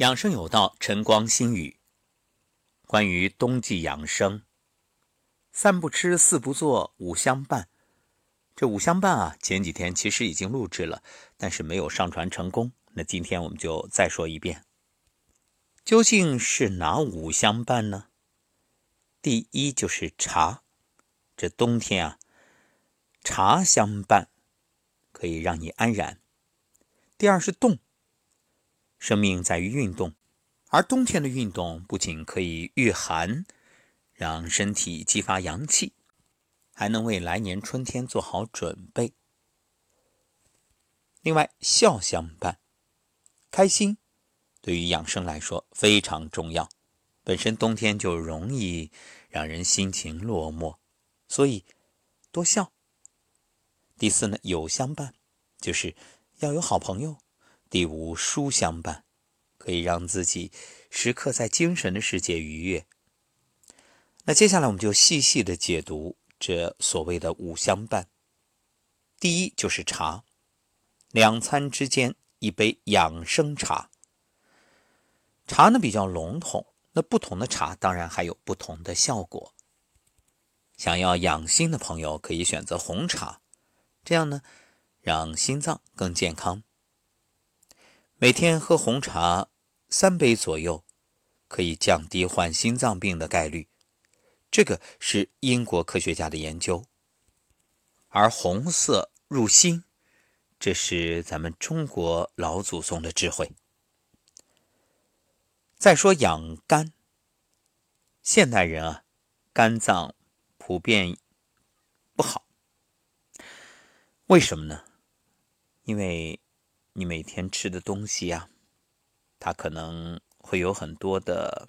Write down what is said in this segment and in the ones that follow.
养生有道，晨光心语。关于冬季养生，三不吃，四不做，五相伴。这五相伴啊，前几天其实已经录制了，但是没有上传成功。那今天我们就再说一遍，究竟是哪五相伴呢？第一就是茶，这冬天啊，茶相伴可以让你安然。第二是动。生命在于运动，而冬天的运动不仅可以御寒，让身体激发阳气，还能为来年春天做好准备。另外，笑相伴，开心对于养生来说非常重要。本身冬天就容易让人心情落寞，所以多笑。第四呢，友相伴，就是要有好朋友。第五，书相伴，可以让自己时刻在精神的世界愉悦。那接下来我们就细细的解读这所谓的五相伴。第一就是茶，两餐之间一杯养生茶。茶呢比较笼统，那不同的茶当然还有不同的效果。想要养心的朋友可以选择红茶，这样呢让心脏更健康。每天喝红茶三杯左右，可以降低患心脏病的概率。这个是英国科学家的研究。而红色入心，这是咱们中国老祖宗的智慧。再说养肝，现代人啊，肝脏普遍不好。为什么呢？因为。你每天吃的东西呀，它可能会有很多的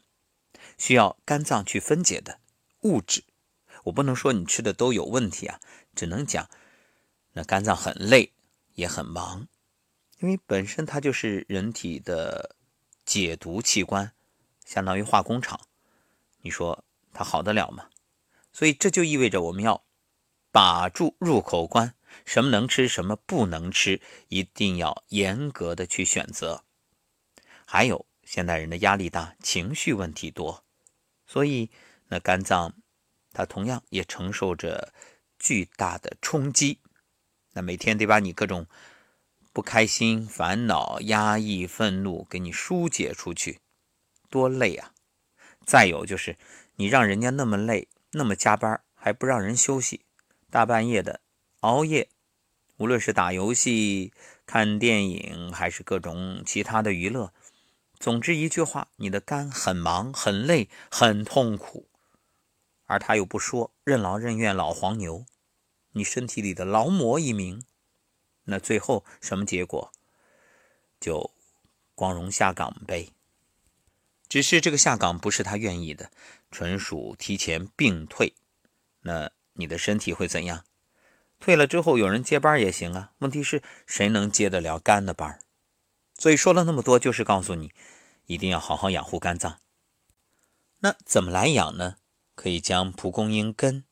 需要肝脏去分解的物质。我不能说你吃的都有问题啊，只能讲那肝脏很累也很忙，因为本身它就是人体的解毒器官，相当于化工厂。你说它好得了吗？所以这就意味着我们要把住入口关。什么能吃，什么不能吃，一定要严格的去选择。还有，现代人的压力大，情绪问题多，所以那肝脏它同样也承受着巨大的冲击。那每天得把你各种不开心、烦恼、压抑、愤怒给你疏解出去，多累啊！再有就是，你让人家那么累，那么加班，还不让人休息，大半夜的。熬夜，无论是打游戏、看电影，还是各种其他的娱乐，总之一句话，你的肝很忙、很累、很痛苦，而他又不说，任劳任怨老黄牛，你身体里的劳模一名，那最后什么结果？就光荣下岗呗。只是这个下岗不是他愿意的，纯属提前病退。那你的身体会怎样？退了之后有人接班也行啊，问题是谁能接得了肝的班所以说了那么多，就是告诉你，一定要好好养护肝脏。那怎么来养呢？可以将蒲公英根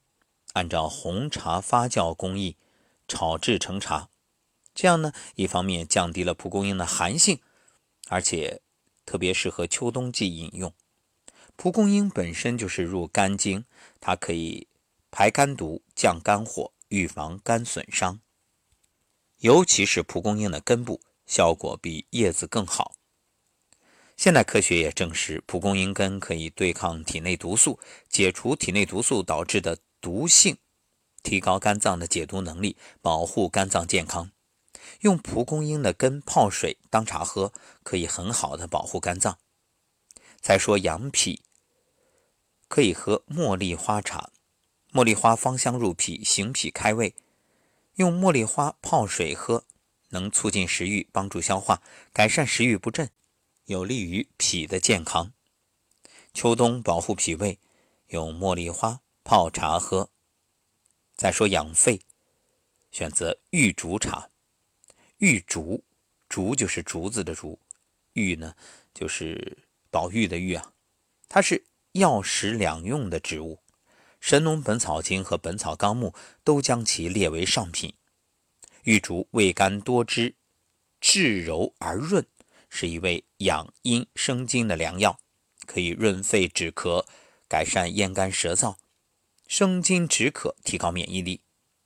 按照红茶发酵工艺炒制成茶，这样呢，一方面降低了蒲公英的寒性，而且特别适合秋冬季饮用。蒲公英本身就是入肝经，它可以排肝毒、降肝火。预防肝损伤，尤其是蒲公英的根部效果比叶子更好。现代科学也证实，蒲公英根可以对抗体内毒素，解除体内毒素导致的毒性，提高肝脏的解毒能力，保护肝脏健康。用蒲公英的根泡水当茶喝，可以很好的保护肝脏。再说养脾，可以喝茉莉花茶。茉莉花芳香入脾，行脾开胃。用茉莉花泡水喝，能促进食欲，帮助消化，改善食欲不振，有利于脾的健康。秋冬保护脾胃，用茉莉花泡茶喝。再说养肺，选择玉竹茶。玉竹，竹就是竹子的竹，玉呢就是宝玉的玉啊。它是药食两用的植物。《神农本草经》和《本草纲目》都将其列为上品。玉竹味甘多汁，质柔而润，是一味养阴生津的良药，可以润肺止咳，改善咽干舌燥，生津止渴，提高免疫力。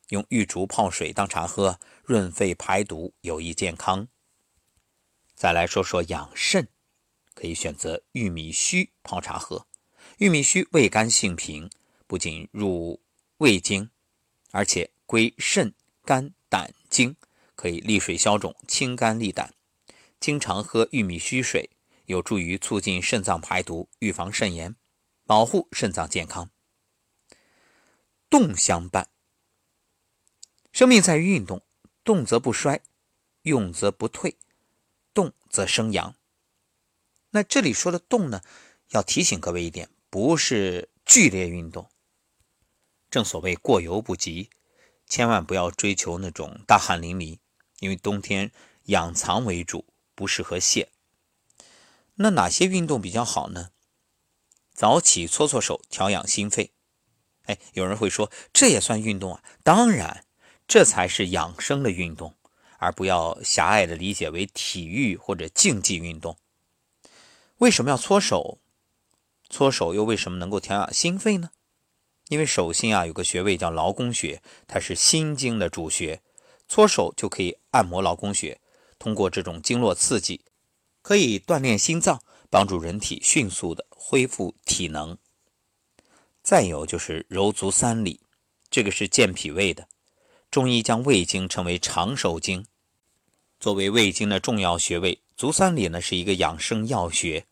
用玉竹泡水当茶喝，润肺排毒，有益健康。再来说说养肾，可以选择玉米须泡茶喝。玉米须味甘性平，不仅入胃经，而且归肾、肝、胆经，可以利水消肿、清肝利胆。经常喝玉米须水，有助于促进肾脏排毒，预防肾炎，保护肾脏健康。动相伴。生命在于运动，动则不衰，用则不退，动则生阳。那这里说的动呢，要提醒各位一点，不是剧烈运动。正所谓过犹不及，千万不要追求那种大汗淋漓，因为冬天养藏为主，不适合泄。那哪些运动比较好呢？早起搓搓手，调养心肺。哎，有人会说，这也算运动啊？当然。这才是养生的运动，而不要狭隘的理解为体育或者竞技运动。为什么要搓手？搓手又为什么能够调养心肺呢？因为手心啊有个穴位叫劳宫穴，它是心经的主穴，搓手就可以按摩劳宫穴，通过这种经络刺激，可以锻炼心脏，帮助人体迅速的恢复体能。再有就是揉足三里，这个是健脾胃的。中医将胃经称为长寿经，作为胃经的重要穴位，足三里呢是一个养生要穴，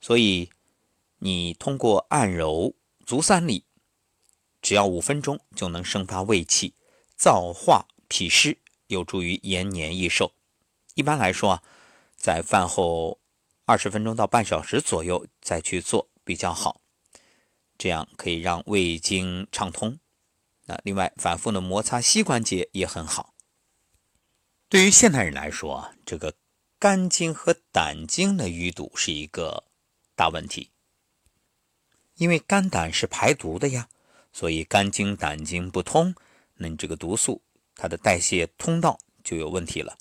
所以你通过按揉足三里，只要五分钟就能生发胃气，燥化脾湿，有助于延年益寿。一般来说啊，在饭后二十分钟到半小时左右再去做比较好，这样可以让胃经畅通。那另外，反复的摩擦膝关节也很好。对于现代人来说啊，这个肝经和胆经的淤堵是一个大问题。因为肝胆是排毒的呀，所以肝经、胆经不通，那你这个毒素它的代谢通道就有问题了。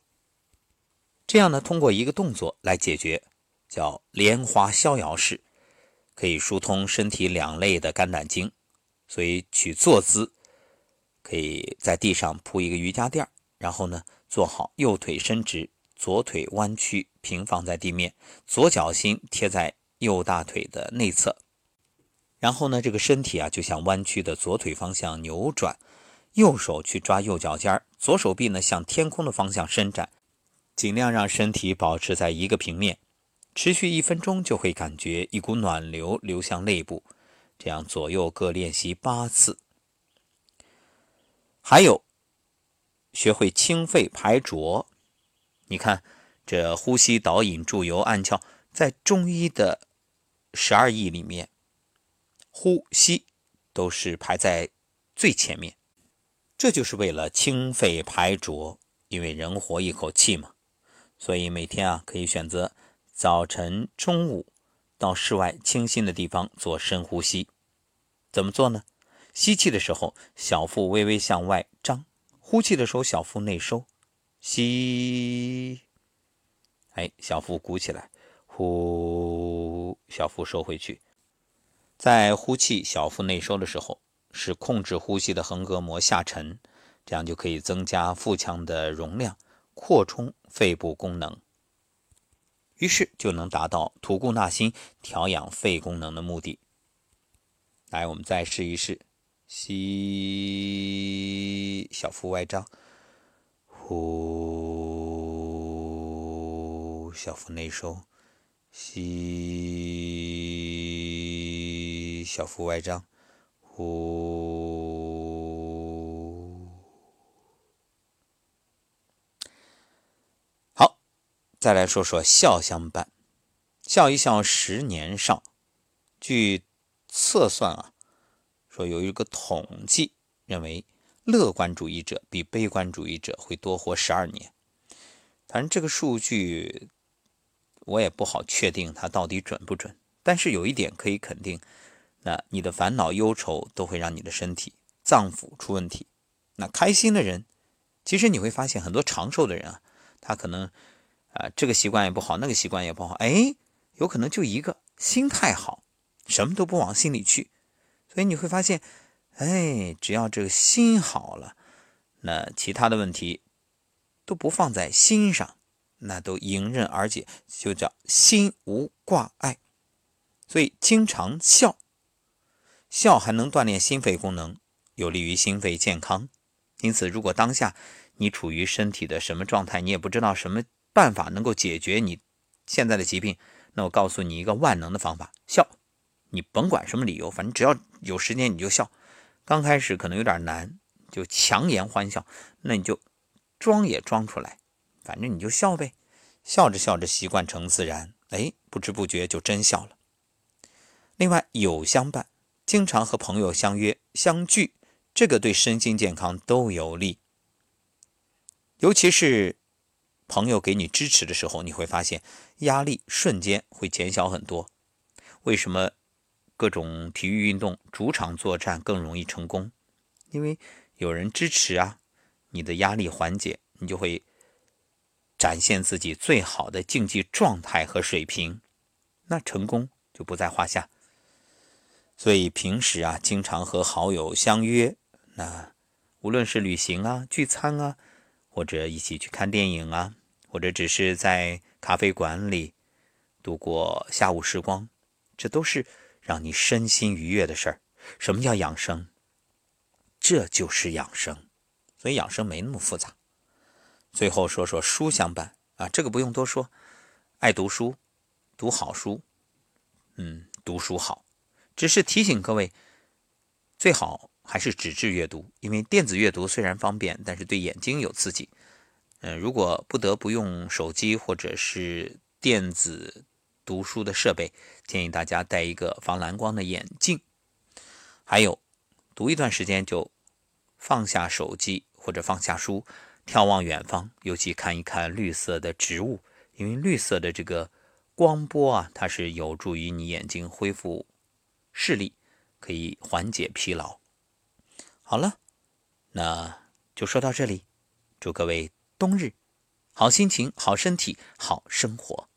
这样呢，通过一个动作来解决，叫莲花逍遥式，可以疏通身体两肋的肝胆经。所以取坐姿。可以在地上铺一个瑜伽垫然后呢，做好右腿伸直，左腿弯曲平放在地面，左脚心贴在右大腿的内侧，然后呢，这个身体啊就向弯曲的左腿方向扭转，右手去抓右脚尖左手臂呢向天空的方向伸展，尽量让身体保持在一个平面，持续一分钟就会感觉一股暖流流向内部，这样左右各练习八次。还有，学会清肺排浊。你看，这呼吸、导引、注油、按窍，在中医的十二义里面，呼吸都是排在最前面。这就是为了清肺排浊，因为人活一口气嘛。所以每天啊，可以选择早晨、中午到室外清新的地方做深呼吸。怎么做呢？吸气的时候，小腹微微向外张；呼气的时候，小腹内收。吸，哎，小腹鼓起来；呼，小腹收回去。在呼气、小腹内收的时候，是控制呼吸的横膈膜下沉，这样就可以增加腹腔的容量，扩充肺部功能，于是就能达到吐故纳新、调养肺功能的目的。来，我们再试一试。吸，小腹外张；呼，小腹内收。吸，小腹外张；呼。好，再来说说笑相伴，笑一笑，十年少。据测算啊。说有一个统计认为，乐观主义者比悲观主义者会多活十二年。反正这个数据我也不好确定它到底准不准，但是有一点可以肯定，那你的烦恼忧愁都会让你的身体脏腑出问题。那开心的人，其实你会发现很多长寿的人啊，他可能啊，这个习惯也不好，那个习惯也不好，哎，有可能就一个心态好，什么都不往心里去，所以你会发现，哎，只要这个心好了，那其他的问题都不放在心上，那都迎刃而解，就叫心无挂碍。所以经常笑，笑还能锻炼心肺功能，有利于心肺健康。因此，如果当下你处于身体的什么状态，你也不知道什么办法能够解决你现在的疾病，那我告诉你一个万能的方法：笑。你甭管什么理由，反正只要有时间你就笑。刚开始可能有点难，就强颜欢笑，那你就装也装出来，反正你就笑呗。笑着笑着，习惯成自然，哎，不知不觉就真笑了。另外，有相伴，经常和朋友相约相聚，这个对身心健康都有利。尤其是朋友给你支持的时候，你会发现压力瞬间会减小很多。为什么各种体育运动主场作战更容易成功？因为有人支持啊，你的压力缓解，你就会展现自己最好的竞技状态和水平，那成功就不在话下。所以平时啊，经常和好友相约，那无论是旅行啊、聚餐啊，或者一起去看电影啊，或者只是在咖啡馆里度过下午时光，这都是让你身心愉悦的事儿。什么叫养生？这就是养生。所以养生没那么复杂。最后说说书相伴啊，这个不用多说，爱读书，读好书，嗯，读书好。只是提醒各位，最好还是纸质阅读，因为电子阅读虽然方便，但是对眼睛有刺激。嗯，如果不得不用手机或者是电子读书的设备，建议大家戴一个防蓝光的眼镜。还有，读一段时间就放下手机或者放下书，眺望远方，尤其看一看绿色的植物，因为绿色的这个光波啊，它是有助于你眼睛恢复。视力可以缓解疲劳。好了，那就说到这里。祝各位冬日好心情、好身体、好生活。